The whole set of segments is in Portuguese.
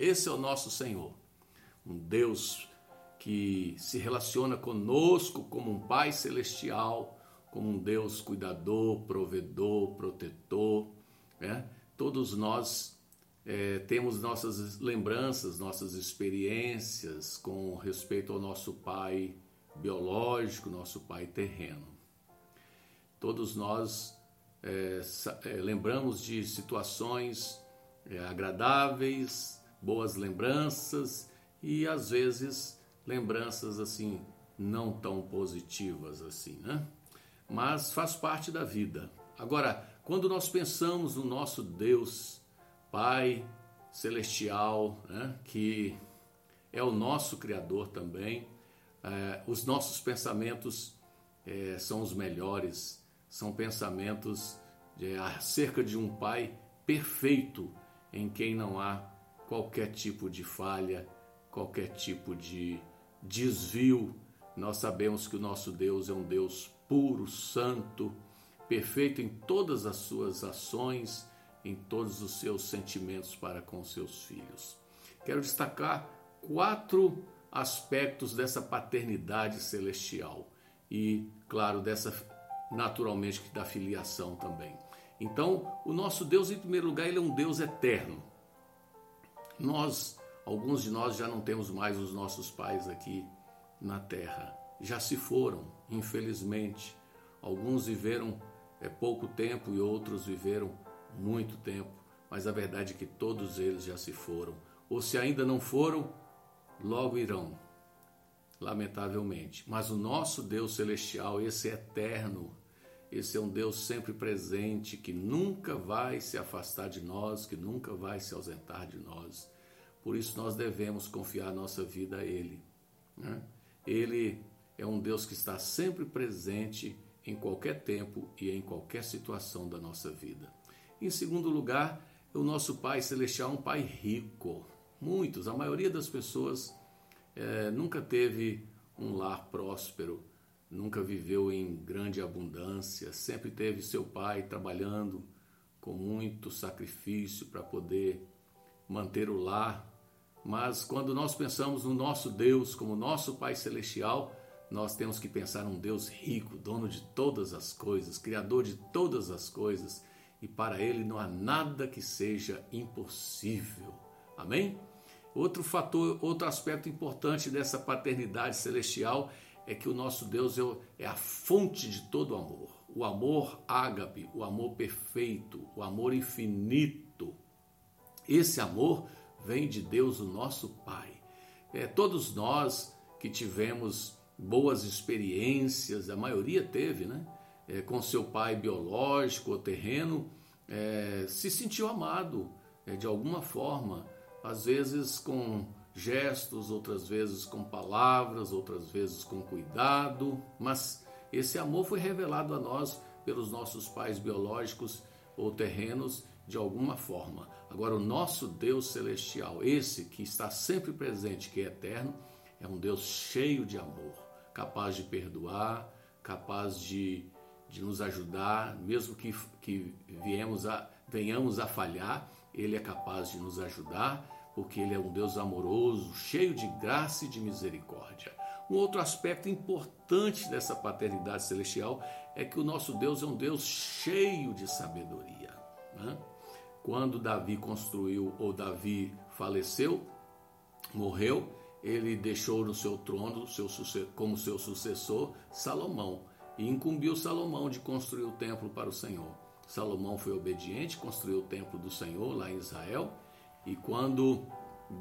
Esse é o nosso Senhor, um Deus que se relaciona conosco como um Pai celestial, como um Deus cuidador, provedor, protetor. Né? Todos nós é, temos nossas lembranças, nossas experiências com respeito ao nosso Pai biológico, nosso Pai terreno. Todos nós é, é, lembramos de situações é, agradáveis, boas lembranças e às vezes lembranças assim não tão positivas assim, né? Mas faz parte da vida. Agora, quando nós pensamos no nosso Deus, Pai celestial, né, que é o nosso Criador também, é, os nossos pensamentos é, são os melhores, são pensamentos de, acerca de um Pai perfeito, em quem não há qualquer tipo de falha, qualquer tipo de desvio. Nós sabemos que o nosso Deus é um Deus puro, santo, perfeito em todas as suas ações, em todos os seus sentimentos para com seus filhos. Quero destacar quatro aspectos dessa paternidade celestial e, claro, dessa naturalmente da filiação também. Então, o nosso Deus, em primeiro lugar, ele é um Deus eterno. Nós, alguns de nós já não temos mais os nossos pais aqui na terra. Já se foram, infelizmente. Alguns viveram é, pouco tempo e outros viveram muito tempo. Mas a verdade é que todos eles já se foram. Ou se ainda não foram, logo irão. Lamentavelmente. Mas o nosso Deus celestial, esse eterno, esse é um Deus sempre presente, que nunca vai se afastar de nós, que nunca vai se ausentar de nós. Por isso nós devemos confiar nossa vida a Ele. Né? Ele é um Deus que está sempre presente em qualquer tempo e em qualquer situação da nossa vida. Em segundo lugar, o nosso Pai Celestial é um Pai rico. Muitos, a maioria das pessoas é, nunca teve um lar próspero, nunca viveu em grande abundância, sempre teve seu pai trabalhando com muito sacrifício para poder manter o lar. Mas quando nós pensamos no nosso Deus como nosso Pai Celestial, nós temos que pensar num Deus rico, dono de todas as coisas, criador de todas as coisas, e para ele não há nada que seja impossível. Amém? Outro fator, outro aspecto importante dessa paternidade celestial é que o nosso Deus é, é a fonte de todo amor. O amor ágape, o amor perfeito, o amor infinito. Esse amor vem de Deus, o nosso Pai. É, todos nós que tivemos boas experiências, a maioria teve, né? É, com seu pai biológico ou terreno, é, se sentiu amado é, de alguma forma, às vezes com gestos, outras vezes com palavras, outras vezes com cuidado, mas esse amor foi revelado a nós pelos nossos pais biológicos ou terrenos de alguma forma. Agora, o nosso Deus celestial, esse que está sempre presente, que é eterno, é um Deus cheio de amor, capaz de perdoar, capaz de, de nos ajudar, mesmo que, que viemos a, venhamos a falhar, Ele é capaz de nos ajudar porque Ele é um Deus amoroso, cheio de graça e de misericórdia. Um outro aspecto importante dessa paternidade celestial é que o nosso Deus é um Deus cheio de sabedoria. Né? Quando Davi construiu, ou Davi faleceu, morreu, ele deixou no seu trono, seu, como seu sucessor, Salomão, e incumbiu Salomão de construir o templo para o Senhor. Salomão foi obediente, construiu o templo do Senhor lá em Israel, e quando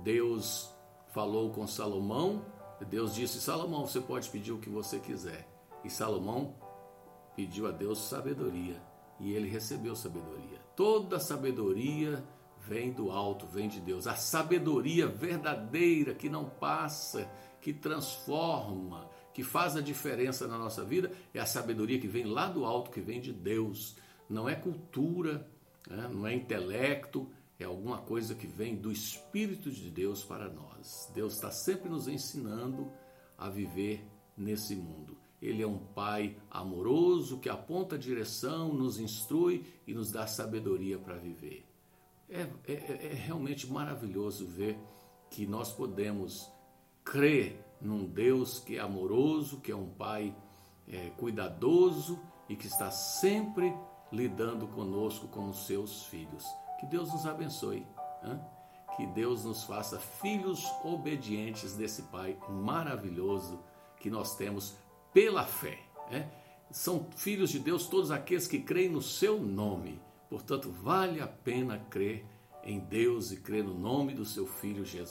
Deus falou com Salomão, Deus disse: Salomão, você pode pedir o que você quiser. E Salomão pediu a Deus sabedoria e ele recebeu sabedoria. Toda sabedoria vem do alto, vem de Deus. A sabedoria verdadeira que não passa, que transforma, que faz a diferença na nossa vida, é a sabedoria que vem lá do alto, que vem de Deus. Não é cultura, né? não é intelecto, é alguma coisa que vem do Espírito de Deus para nós. Deus está sempre nos ensinando a viver nesse mundo. Ele é um Pai amoroso que aponta a direção, nos instrui e nos dá sabedoria para viver. É, é, é realmente maravilhoso ver que nós podemos crer num Deus que é amoroso, que é um Pai é, cuidadoso e que está sempre lidando conosco como seus filhos. Que Deus nos abençoe. Hein? Que Deus nos faça filhos obedientes desse Pai maravilhoso que nós temos pela fé. Né? São filhos de Deus todos aqueles que creem no seu nome. Portanto, vale a pena crer em Deus e crer no nome do seu Filho Jesus.